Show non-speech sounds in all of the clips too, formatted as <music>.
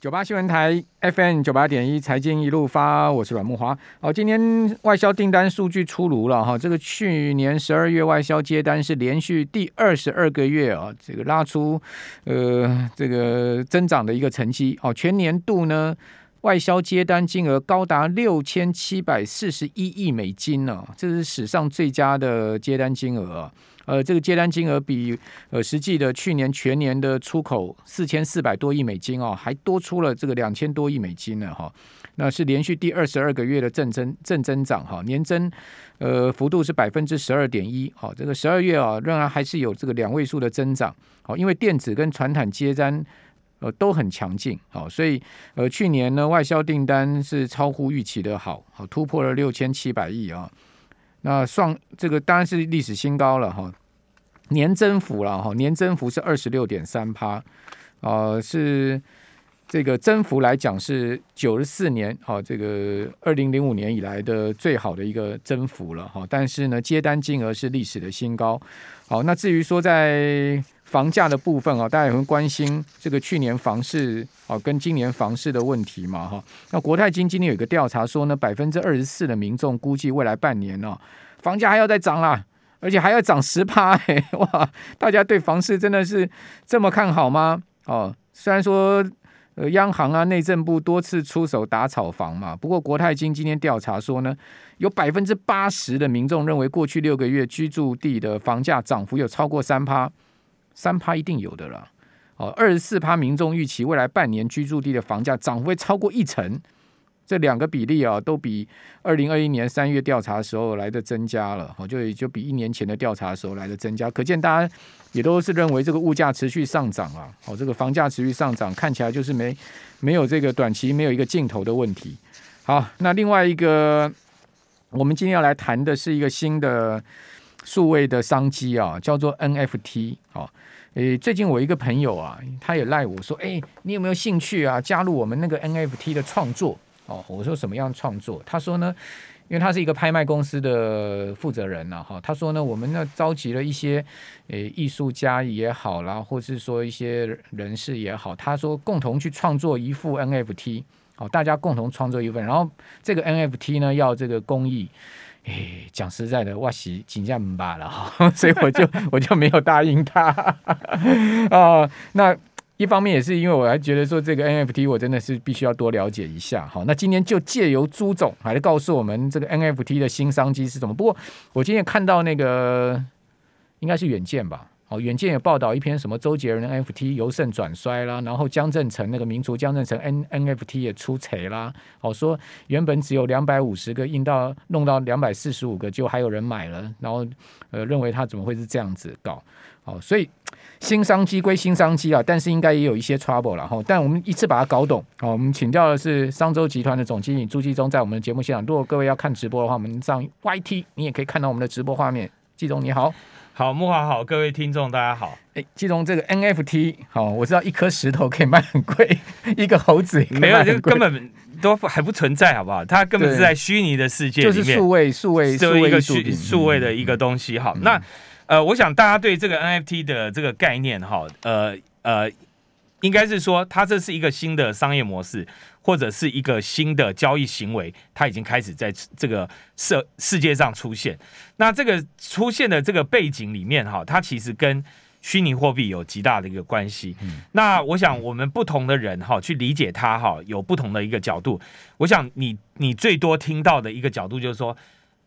九八新闻台 FM 九八点一财经一路发，我是阮木华。好，今天外销订单数据出炉了哈，这个去年十二月外销接单是连续第二十二个月啊，这个拉出呃这个增长的一个成绩哦，全年度呢外销接单金额高达六千七百四十一亿美金呢，这是史上最佳的接单金额啊。呃，这个接单金额比呃实际的去年全年的出口四千四百多亿美金哦，还多出了这个两千多亿美金呢哈。那是连续第二十二个月的正增正增长哈，年增呃幅度是百分之十二点一。好，这个十二月啊，仍然还是有这个两位数的增长。好，因为电子跟传产接单呃都很强劲。好，所以呃去年呢外销订单是超乎预期的好，好突破了六千七百亿啊。那创这个当然是历史新高了哈。年增幅了哈，年增幅是二十六点三趴，呃，是这个增幅来讲是九十四年哈，这个二零零五年以来的最好的一个增幅了哈。但是呢，接单金额是历史的新高。好，那至于说在房价的部分啊，大家也会关心这个去年房市啊跟今年房市的问题嘛哈。那国泰金今天有一个调查说呢，百分之二十四的民众估计未来半年哦，房价还要再涨啦。而且还要涨十趴，哎，哇！大家对房市真的是这么看好吗？哦，虽然说呃，央行啊、内政部多次出手打炒房嘛，不过国泰金今天调查说呢，有百分之八十的民众认为过去六个月居住地的房价涨幅有超过三趴，三趴一定有的了。哦，二十四趴民众预期未来半年居住地的房价涨幅会超过一成。这两个比例啊，都比二零二一年三月调查的时候来的增加了，哦，就也就比一年前的调查的时候来的增加，可见大家也都是认为这个物价持续上涨啊，哦，这个房价持续上涨，看起来就是没没有这个短期没有一个尽头的问题。好，那另外一个，我们今天要来谈的是一个新的数位的商机啊，叫做 NFT。哦，诶，最近我一个朋友啊，他也赖我说，诶，你有没有兴趣啊，加入我们那个 NFT 的创作？哦，我说什么样创作？他说呢，因为他是一个拍卖公司的负责人呐，哈，他说呢，我们呢召集了一些诶艺术家也好啦，或是说一些人士也好，他说共同去创作一幅 NFT，好，大家共同创作一份，然后这个 NFT 呢要这个公益，哎，讲实在的，我是真的不罢了哈，<laughs> 所以我就我就没有答应他 <laughs> 啊，那。一方面也是因为我还觉得说这个 NFT 我真的是必须要多了解一下，哈，那今天就借由朱总还是告诉我们这个 NFT 的新商机是什么。不过我今天看到那个应该是远见吧，哦，远见也报道一篇什么周杰伦 NFT 由盛转衰啦，然后江振成那个民族江振成 N NFT 也出贼啦，哦，说原本只有两百五十个印到弄到两百四十五个，就还有人买了，然后呃认为他怎么会是这样子搞，哦，所以。新商机归新商机啊，但是应该也有一些 trouble 了哈。但我们一次把它搞懂。好，我们请教的是商周集团的总经理朱继宗，在我们的节目现场。如果各位要看直播的话，我们上 YT，你也可以看到我们的直播画面。继宗你好，好，木华好，各位听众大家好。哎，其中这个 NFT 好，我知道一颗石头可以卖很贵，一个猴子没有，就根本都还不存在，好不好？它根本是在虚拟的世界里面，就是数位数位数位一个虚数位的一个东西。好，那。呃，我想大家对这个 NFT 的这个概念哈，呃呃，应该是说它这是一个新的商业模式，或者是一个新的交易行为，它已经开始在这个世世界上出现。那这个出现的这个背景里面哈，它其实跟虚拟货币有极大的一个关系。那我想我们不同的人哈去理解它哈，有不同的一个角度。我想你你最多听到的一个角度就是说。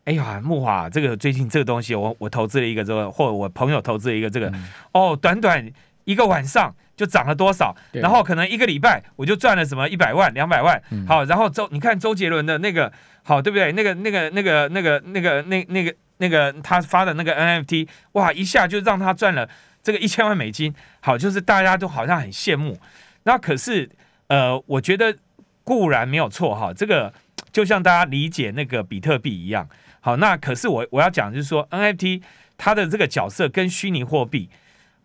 哎呀，木华，这个最近这个东西我，我我投资了一个这个，或者我朋友投资了一个这个，嗯、哦，短短一个晚上就涨了多少？然后可能一个礼拜我就赚了什么一百万、两百万。嗯、好，然后周你看周杰伦的那个，好对不对？那个那个那个那个那个那那个那个他发的那个 NFT，哇，一下就让他赚了这个一千万美金。好，就是大家都好像很羡慕。那可是呃，我觉得固然没有错哈，这个就像大家理解那个比特币一样。好，那可是我我要讲就是说，NFT 它的这个角色跟虚拟货币，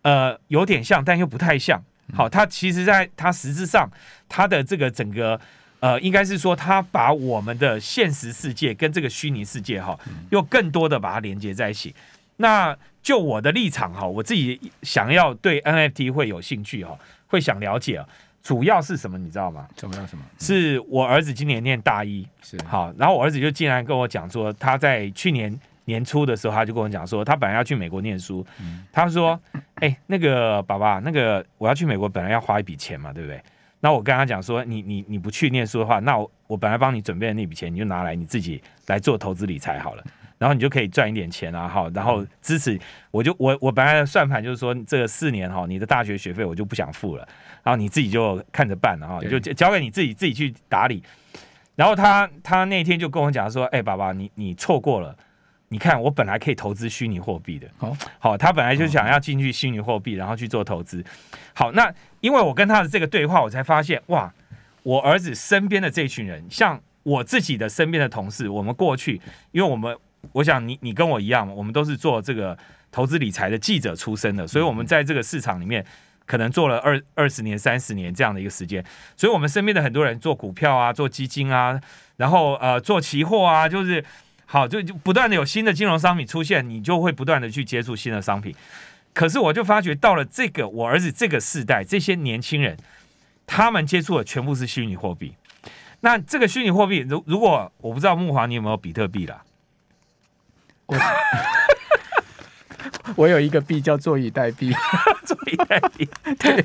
呃，有点像，但又不太像。好，它其实在它实质上，它的这个整个呃，应该是说，它把我们的现实世界跟这个虚拟世界哈，又更多的把它连接在一起。那就我的立场哈，我自己想要对 NFT 会有兴趣哈，会想了解啊。主要是什么？你知道吗？主要什么？是我儿子今年念大一，是好，然后我儿子就竟然跟我讲说，他在去年年初的时候，他就跟我讲说，他本来要去美国念书，嗯、他说，哎、欸，那个爸爸，那个我要去美国，本来要花一笔钱嘛，对不对？那我跟他讲说，你你你不去念书的话，那我我本来帮你准备的那笔钱，你就拿来你自己来做投资理财好了，然后你就可以赚一点钱啊，哈，然后支持我就我我本来的算盘就是说，这个四年哈，你的大学学费我就不想付了，然后你自己就看着办了哈，就交给你自己自己去打理。然后他他那天就跟我讲说，哎，爸爸，你你错过了。你看，我本来可以投资虚拟货币的，好，好，他本来就想要进去虚拟货币，然后去做投资。好，那因为我跟他的这个对话，我才发现，哇，我儿子身边的这群人，像我自己的身边的同事，我们过去，因为我们，我想你你跟我一样，我们都是做这个投资理财的记者出身的，所以我们在这个市场里面可能做了二二十年、三十年这样的一个时间，所以我们身边的很多人做股票啊，做基金啊，然后呃做期货啊，就是。好，就就不断的有新的金融商品出现，你就会不断的去接触新的商品。可是我就发觉到了这个我儿子这个世代，这些年轻人，他们接触的全部是虚拟货币。那这个虚拟货币，如如果我不知道木华你有没有比特币啦？我 <laughs> 我有一个币叫坐以待毙，<laughs> 坐以待毙，<laughs> 对，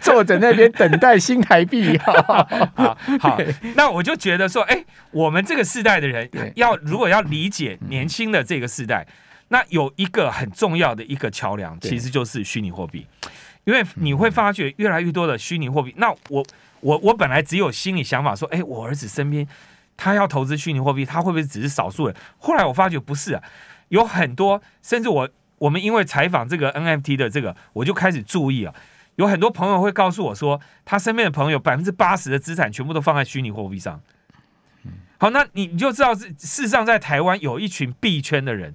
坐在那边等待新台币。好，好，好，那我就觉得说，哎，我们这个世代的人要如果要理解年轻的这个世代，那有一个很重要的一个桥梁，其实就是虚拟货币，因为你会发觉越来越多的虚拟货币。那我我我本来只有心里想法说，哎，我儿子身边他要投资虚拟货币，他会不会只是少数人？后来我发觉不是啊，有很多，甚至我。我们因为采访这个 NFT 的这个，我就开始注意啊，有很多朋友会告诉我说，他身边的朋友百分之八十的资产全部都放在虚拟货币上。好，那你你就知道，事实上在台湾有一群币圈的人。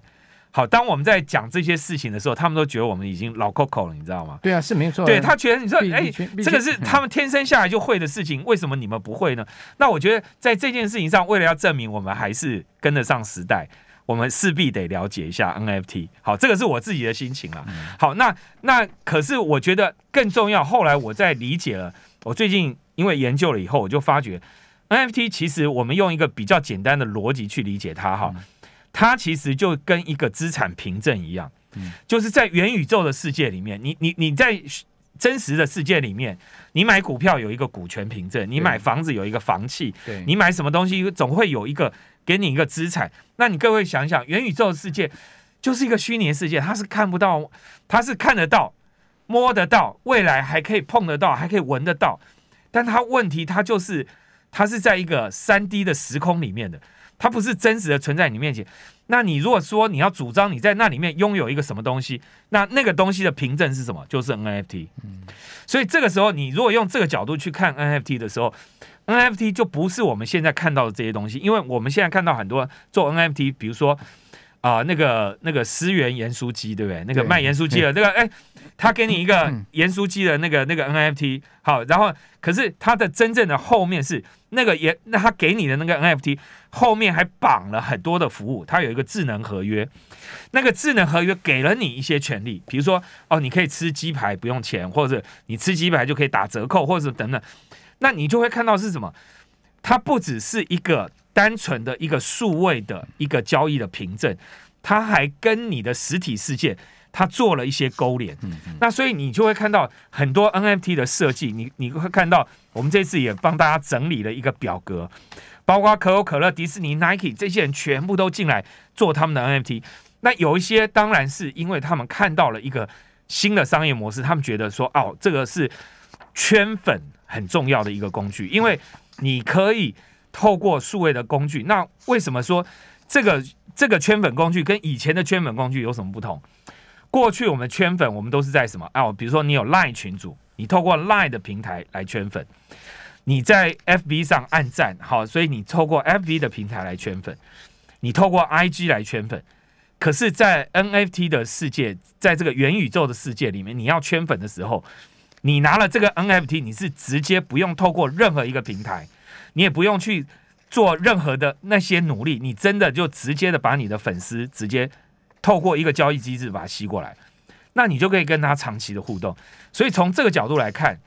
好，当我们在讲这些事情的时候，他们都觉得我们已经老 Coco 了，你知道吗？对啊，是没错。对他觉得你说，哎，这个是他们天生下来就会的事情，为什么你们不会呢？那我觉得在这件事情上，为了要证明我们还是跟得上时代。我们势必得了解一下 NFT，好，这个是我自己的心情啊。好，那那可是我觉得更重要。后来我在理解了，我最近因为研究了以后，我就发觉 NFT 其实我们用一个比较简单的逻辑去理解它，哈，它其实就跟一个资产凭证一样，就是在元宇宙的世界里面，你你你在真实的世界里面，你买股票有一个股权凭证，你买房子有一个房契，你买什么东西总会有一个。给你一个资产，那你各位想想，元宇宙世界就是一个虚拟世界，它是看不到，它是看得到、摸得到，未来还可以碰得到，还可以闻得到，但它问题它就是它是在一个三 D 的时空里面的，它不是真实的存在你面前。那你如果说你要主张你在那里面拥有一个什么东西，那那个东西的凭证是什么？就是 NFT。嗯所以这个时候你如果用这个角度去看 NFT 的时候。NFT 就不是我们现在看到的这些东西，因为我们现在看到很多做 NFT，比如说啊、呃，那个那个思源盐酥鸡，对不对？那个卖盐酥鸡的那个，哎，他给你一个盐酥鸡的那个那个 NFT，好，然后可是他的真正的后面是那个盐，那他给你的那个 NFT 后面还绑了很多的服务，它有一个智能合约，那个智能合约给了你一些权利，比如说哦，你可以吃鸡排不用钱，或者你吃鸡排就可以打折扣，或者等等。那你就会看到是什么？它不只是一个单纯的一个数位的一个交易的凭证，它还跟你的实体世界它做了一些勾连。那所以你就会看到很多 NFT 的设计。你你会看到，我们这次也帮大家整理了一个表格，包括可口可乐、迪士尼、Nike 这些人全部都进来做他们的 NFT。那有一些当然是因为他们看到了一个新的商业模式，他们觉得说哦，这个是圈粉。很重要的一个工具，因为你可以透过数位的工具。那为什么说这个这个圈粉工具跟以前的圈粉工具有什么不同？过去我们圈粉，我们都是在什么哦？比如说你有 Line 群组，你透过 Line 的平台来圈粉；你在 FB 上按赞，好，所以你透过 FB 的平台来圈粉；你透过 IG 来圈粉。可是，在 NFT 的世界，在这个元宇宙的世界里面，你要圈粉的时候。你拿了这个 NFT，你是直接不用透过任何一个平台，你也不用去做任何的那些努力，你真的就直接的把你的粉丝直接透过一个交易机制把它吸过来，那你就可以跟他长期的互动。所以从这个角度来看，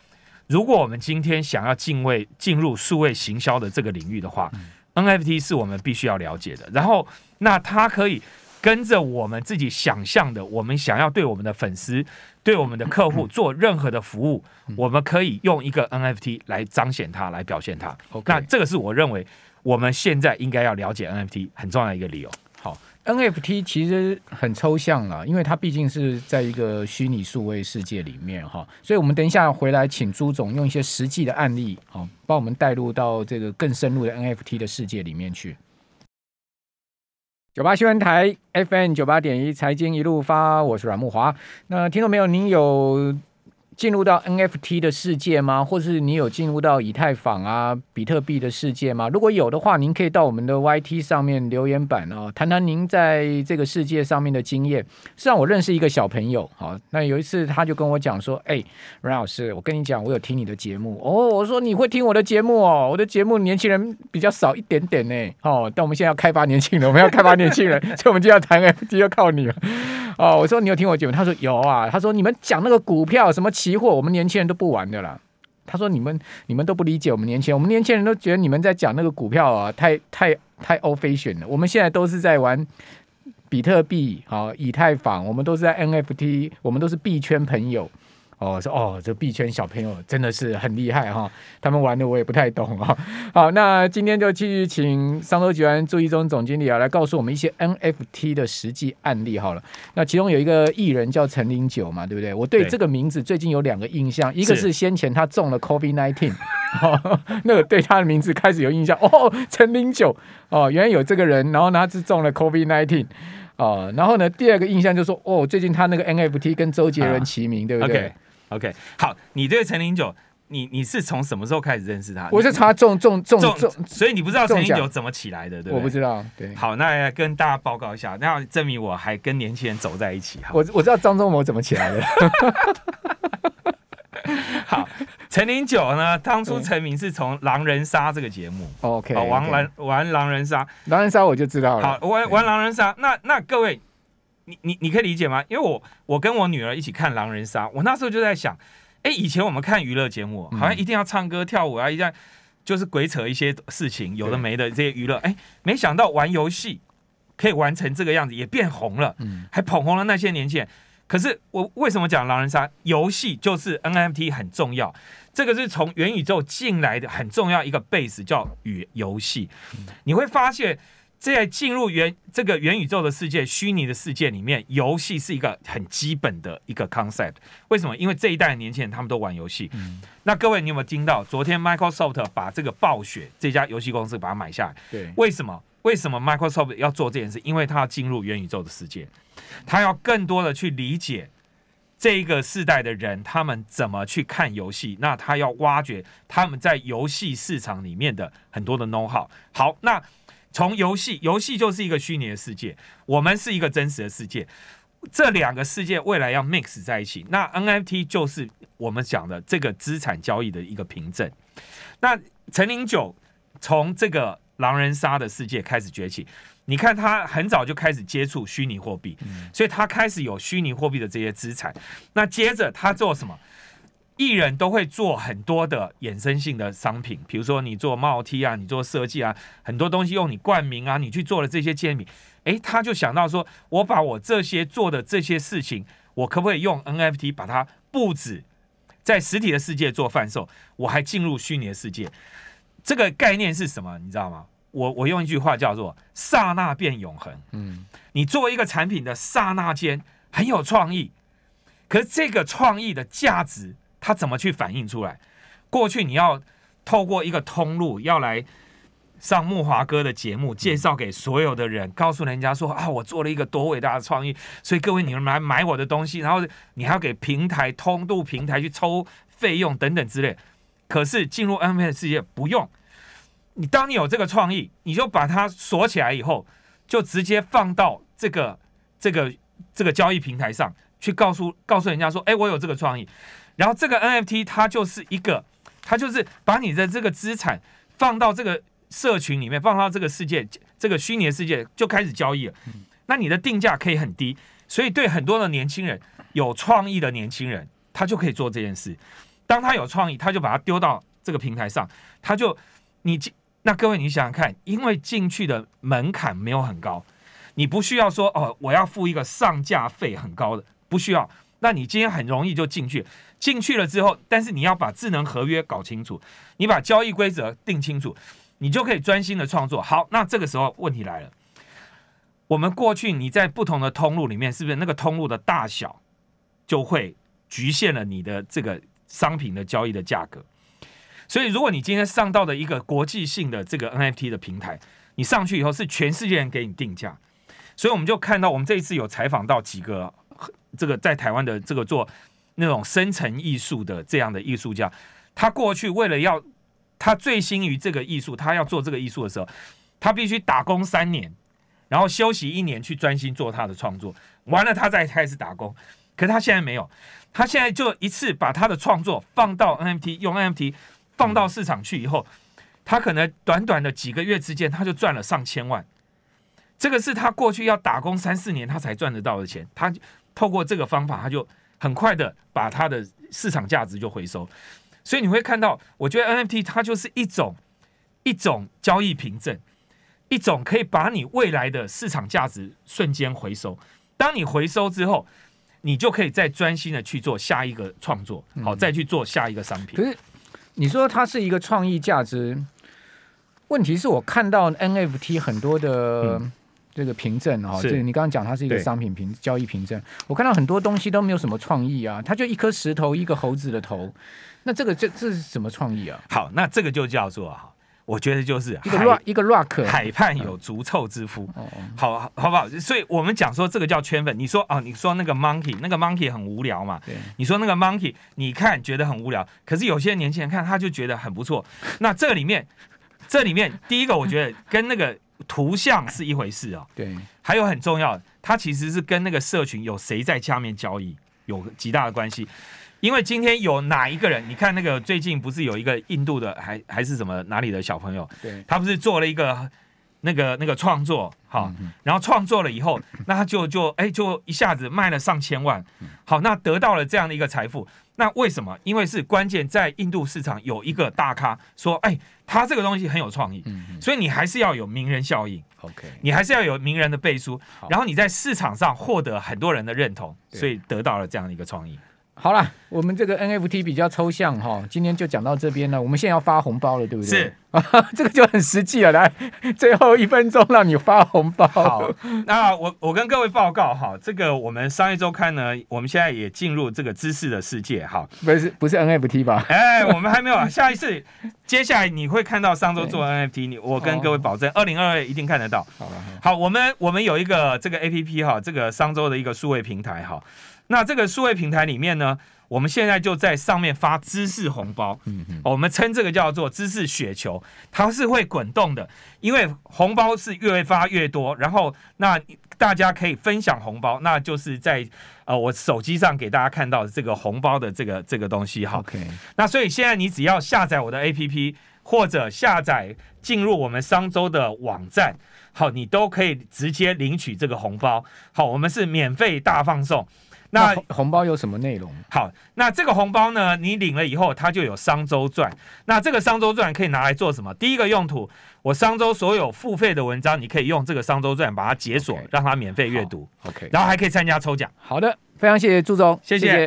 如果我们今天想要进位进入数位行销的这个领域的话，，NFT 是我们必须要了解的。然后，那它可以跟着我们自己想象的，我们想要对我们的粉丝、对我们的客户 <coughs> 做任何的服务，嗯，我们可以用一个 NFT 来彰显它，来表现它。那这个是我认为我们现在应该要了解 NFT 很重要的一个理由。好 NFT 其实很抽象了，因为它毕竟是在一个虚拟数位世界里面哈，所以我们等一下回来请朱总用一些实际的案例，好，帮我们带入到这个更深入的 NFT 的世界里面去。九八新闻台 FM 九八点一财经一路发，我是阮慕华。那听众朋友，您有进入到 NFT 的世界吗？或是你有进入到以太坊啊、比特币的世界吗？如果有的话，您可以到我们的 YT 上面留言板哦，谈谈您在这个世界上面的经验。实际上，我认识一个小朋友，好，那有一次他就跟我讲说：“哎，阮老师，我跟你讲，我有听你的节目哦。”我说：“你会听我的节目哦？我的节目年轻人比较少一点点呢。哦，但我们现在要开发年轻人，我们要开发年轻人，<laughs> 所以我们就要谈 NFT，要靠你了。”哦，我说你有听我节目？他说有啊。他说你们讲那个股票什么期货，我们年轻人都不玩的啦。他说你们你们都不理解我们年轻人，我们年轻人都觉得你们在讲那个股票啊，太太太 offation 了。我们现在都是在玩比特币，好，以太坊，我们都是在 NFT，我们都是币圈朋友。哦，说哦，这币圈小朋友真的是很厉害哈，他们玩的我也不太懂啊。<laughs> 好，那今天就继续请商周集团朱一中总经理啊来告诉我们一些 NFT 的实际案例好了。那其中有一个艺人叫陈零九嘛，对不对？我对这个名字最近有两个印象，一个是先前他中了 COVID-19，<laughs> 那个对他的名字开始有印象哦，陈零九哦，原来有这个人，然后呢他是中了 COVID nineteen 哦，然后呢第二个印象就是说哦，最近他那个 NFT 跟周杰伦齐名，啊、对不对？Okay. OK，好，你对陈零九，你你是从什么时候开始认识他？我是从他中中中中，所以你不知道陈零九怎么起来的，对不对？我不知道。对，好，那来跟大家报告一下，那要证明我还跟年轻人走在一起哈。我我知道张忠谋怎么起来的。<laughs> 好，陈零九呢，当初成名是从狼人杀这个节目。OK，玩狼玩狼人杀，狼人杀我就知道了。好，玩玩狼人杀，那那各位。你你你可以理解吗？因为我我跟我女儿一起看狼人杀，我那时候就在想，哎，以前我们看娱乐节目，好像一定要唱歌跳舞啊，一定要就是鬼扯一些事情，有的没的这些娱乐，哎，没想到玩游戏可以玩成这个样子，也变红了，还捧红了那些年轻人。可是我为什么讲狼人杀？游戏就是 NFT 很重要，这个是从元宇宙进来的很重要一个 base 叫与游戏，你会发现。在进入元这个元宇宙的世界、虚拟的世界里面，游戏是一个很基本的一个 concept。为什么？因为这一代的年轻人他们都玩游戏。嗯。那各位，你有没有听到？昨天 Microsoft 把这个暴雪这家游戏公司把它买下来。对。为什么？为什么 Microsoft 要做这件事？因为他要进入元宇宙的世界，他要更多的去理解这一个世代的人他们怎么去看游戏。那他要挖掘他们在游戏市场里面的很多的 know how。好，那。从游戏，游戏就是一个虚拟的世界，我们是一个真实的世界，这两个世界未来要 mix 在一起。那 NFT 就是我们讲的这个资产交易的一个凭证。那陈零九从这个狼人杀的世界开始崛起，你看他很早就开始接触虚拟货币，所以他开始有虚拟货币的这些资产。那接着他做什么？艺人都会做很多的衍生性的商品，比如说你做帽 T 啊，你做设计啊，很多东西用你冠名啊，你去做了这些签名，诶，他就想到说，我把我这些做的这些事情，我可不可以用 NFT 把它布置在实体的世界做贩售，我还进入虚拟的世界，这个概念是什么？你知道吗？我我用一句话叫做“刹那变永恒”。嗯，你作为一个产品的刹那间很有创意，可是这个创意的价值。他怎么去反映出来？过去你要透过一个通路，要来上慕华哥的节目，介绍给所有的人，告诉人家说啊，我做了一个多伟大的创意，所以各位你们来买我的东西，然后你还要给平台通路平台去抽费用等等之类。可是进入 NFT 世界不用，你当你有这个创意，你就把它锁起来以后，就直接放到这个这个这个交易平台上去，告诉告诉人家说，哎，我有这个创意。然后这个 NFT 它就是一个，它就是把你的这个资产放到这个社群里面，放到这个世界，这个虚拟的世界就开始交易了。那你的定价可以很低，所以对很多的年轻人，有创意的年轻人，他就可以做这件事。当他有创意，他就把它丢到这个平台上，他就你进那各位你想想看，因为进去的门槛没有很高，你不需要说哦，我要付一个上架费很高的，不需要。那你今天很容易就进去，进去了之后，但是你要把智能合约搞清楚，你把交易规则定清楚，你就可以专心的创作。好，那这个时候问题来了，我们过去你在不同的通路里面，是不是那个通路的大小就会局限了你的这个商品的交易的价格？所以，如果你今天上到的一个国际性的这个 NFT 的平台，你上去以后是全世界人给你定价，所以我们就看到，我们这一次有采访到几个。这个在台湾的这个做那种深层艺术的这样的艺术家，他过去为了要他醉心于这个艺术，他要做这个艺术的时候，他必须打工三年，然后休息一年去专心做他的创作，完了他再开始打工。可是他现在没有，他现在就一次把他的创作放到 NFT，用 NFT 放到市场去以后，他可能短短的几个月之间，他就赚了上千万。这个是他过去要打工三四年他才赚得到的钱，他。透过这个方法，他就很快的把它的市场价值就回收，所以你会看到，我觉得 NFT 它就是一种一种交易凭证，一种可以把你未来的市场价值瞬间回收。当你回收之后，你就可以再专心的去做下一个创作，好，再去做下一个商品。可是你说它是一个创意价值，问题是我看到 NFT 很多的。这个凭证哦，这你刚刚讲它是一个商品凭交易凭证，我看到很多东西都没有什么创意啊，它就一颗石头，一个猴子的头，那这个这这是什么创意啊？好，那这个就叫做哈，我觉得就是一个 rock 一个 rock，海畔有足臭之夫，嗯、好好不好？所以我们讲说这个叫圈粉，你说哦，你说那个 monkey，那个 monkey 很无聊嘛？对，你说那个 monkey，你看觉得很无聊，可是有些年轻人看他就觉得很不错。那这里面，这里面第一个我觉得跟那个。图像是一回事啊，对，还有很重要，它其实是跟那个社群有谁在下面交易有极大的关系。因为今天有哪一个人，你看那个最近不是有一个印度的还还是什么哪里的小朋友，对，他不是做了一个那个那个创作，好，然后创作了以后，<laughs> 那他就就哎就一下子卖了上千万，好，那得到了这样的一个财富。那为什么？因为是关键在印度市场有一个大咖说，哎，他这个东西很有创意，所以你还是要有名人效应，OK，你还是要有名人的背书，然后你在市场上获得很多人的认同，所以得到了这样的一个创意。好了，我们这个 NFT 比较抽象哈，今天就讲到这边了。我们现在要发红包了，对不对？是啊，<laughs> 这个就很实际了。来，最后一分钟让你发红包。好，那我我跟各位报告哈，这个我们商业周刊呢，我们现在也进入这个知识的世界哈。不是不是 NFT 吧？哎，我们还没有，下一次接下来你会看到上周做 NFT，你我跟各位保证，二零二二一定看得到。好了，好，我们我们有一个这个 APP 哈，这个商周的一个数位平台哈。那这个数位平台里面呢，我们现在就在上面发知识红包，嗯嗯，我们称这个叫做知识雪球，它是会滚动的，因为红包是越发越多，然后那大家可以分享红包，那就是在呃我手机上给大家看到这个红包的这个这个东西哈，OK，那所以现在你只要下载我的 APP 或者下载进入我们商周的网站，好，你都可以直接领取这个红包，好，我们是免费大放送。那红包有什么内容？好，那这个红包呢，你领了以后，它就有商周传。那这个商周传可以拿来做什么？第一个用途，我商周所有付费的文章，你可以用这个商周传把它解锁，Okay. 让它免费阅读。OK，然后还可以参加抽奖。好的，非常谢谢祝总，谢谢。谢谢。